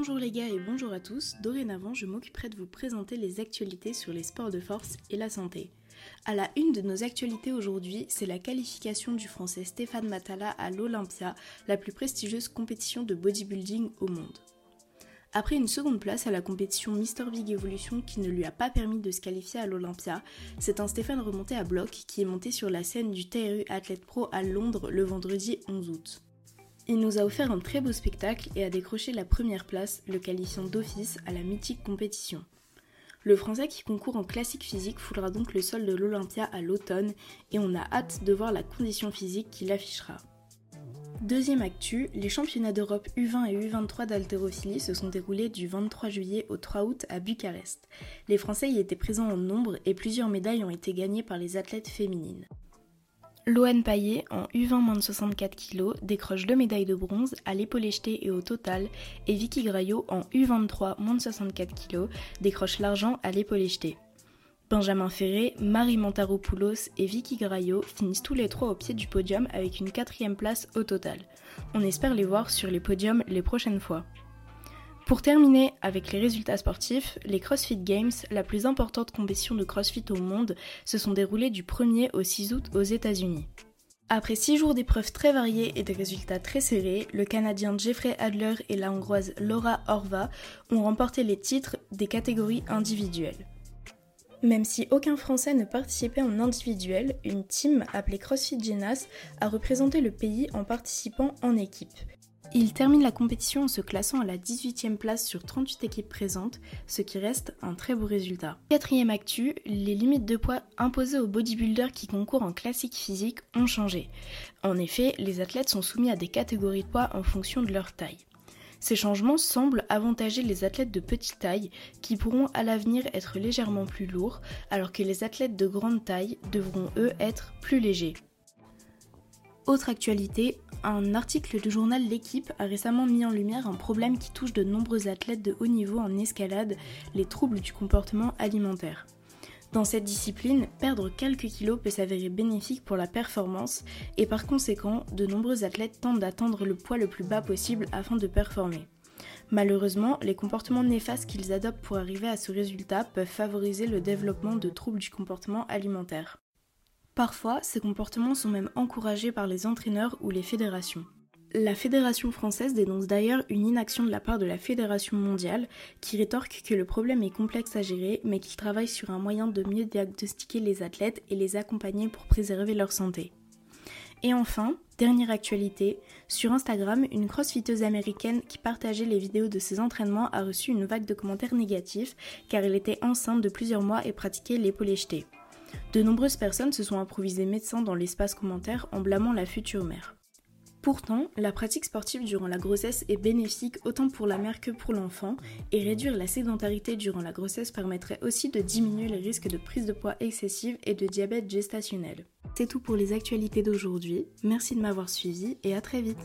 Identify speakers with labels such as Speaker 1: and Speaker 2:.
Speaker 1: Bonjour les gars et bonjour à tous. Dorénavant, je m'occuperai de vous présenter les actualités sur les sports de force et la santé. À la une de nos actualités aujourd'hui, c'est la qualification du français Stéphane Matala à l'Olympia, la plus prestigieuse compétition de bodybuilding au monde. Après une seconde place à la compétition Mister Big Evolution qui ne lui a pas permis de se qualifier à l'Olympia, c'est un Stéphane remonté à bloc qui est monté sur la scène du TRU Athlete Pro à Londres le vendredi 11 août. Il nous a offert un très beau spectacle et a décroché la première place, le qualifiant d'office à la mythique compétition. Le Français qui concourt en classique physique foulera donc le sol de l'Olympia à l'automne et on a hâte de voir la condition physique qu'il affichera. Deuxième actu, les championnats d'Europe U20 et U23 d'haltérophilie se sont déroulés du 23 juillet au 3 août à Bucarest. Les Français y étaient présents en nombre et plusieurs médailles ont été gagnées par les athlètes féminines. Loane Paillet, en U20 de 64 kg, décroche deux médailles de bronze à l'épaule jetée et au total, et Vicky Graillot, en U23 de 64 kg, décroche l'argent à l'épaule jetée. Benjamin Ferré, Marie Montaropoulos et Vicky Graillot finissent tous les trois au pied du podium avec une quatrième place au total. On espère les voir sur les podiums les prochaines fois. Pour terminer avec les résultats sportifs, les CrossFit Games, la plus importante compétition de CrossFit au monde, se sont déroulés du 1er au 6 août aux États-Unis. Après 6 jours d'épreuves très variées et des résultats très serrés, le Canadien Jeffrey Adler et la Hongroise Laura Horva ont remporté les titres des catégories individuelles. Même si aucun Français ne participait en individuel, une team appelée CrossFit Genas a représenté le pays en participant en équipe. Il termine la compétition en se classant à la 18e place sur 38 équipes présentes, ce qui reste un très beau résultat. Quatrième actu, les limites de poids imposées aux bodybuilders qui concourent en classique physique ont changé. En effet, les athlètes sont soumis à des catégories de poids en fonction de leur taille. Ces changements semblent avantager les athlètes de petite taille qui pourront à l'avenir être légèrement plus lourds alors que les athlètes de grande taille devront eux être plus légers. Autre actualité, un article du journal L'équipe a récemment mis en lumière un problème qui touche de nombreux athlètes de haut niveau en escalade, les troubles du comportement alimentaire. Dans cette discipline, perdre quelques kilos peut s'avérer bénéfique pour la performance et par conséquent, de nombreux athlètes tentent d'atteindre le poids le plus bas possible afin de performer. Malheureusement, les comportements néfastes qu'ils adoptent pour arriver à ce résultat peuvent favoriser le développement de troubles du comportement alimentaire. Parfois, ces comportements sont même encouragés par les entraîneurs ou les fédérations. La Fédération française dénonce d'ailleurs une inaction de la part de la Fédération mondiale qui rétorque que le problème est complexe à gérer mais qu'il travaille sur un moyen de mieux diagnostiquer les athlètes et les accompagner pour préserver leur santé. Et enfin, dernière actualité, sur Instagram, une crossfiteuse américaine qui partageait les vidéos de ses entraînements a reçu une vague de commentaires négatifs car elle était enceinte de plusieurs mois et pratiquait l'épaule jetée. De nombreuses personnes se sont improvisées médecins dans l'espace commentaire en blâmant la future mère. Pourtant, la pratique sportive durant la grossesse est bénéfique autant pour la mère que pour l'enfant, et réduire la sédentarité durant la grossesse permettrait aussi de diminuer les risques de prise de poids excessive et de diabète gestationnel. C'est tout pour les actualités d'aujourd'hui, merci de m'avoir suivi et à très vite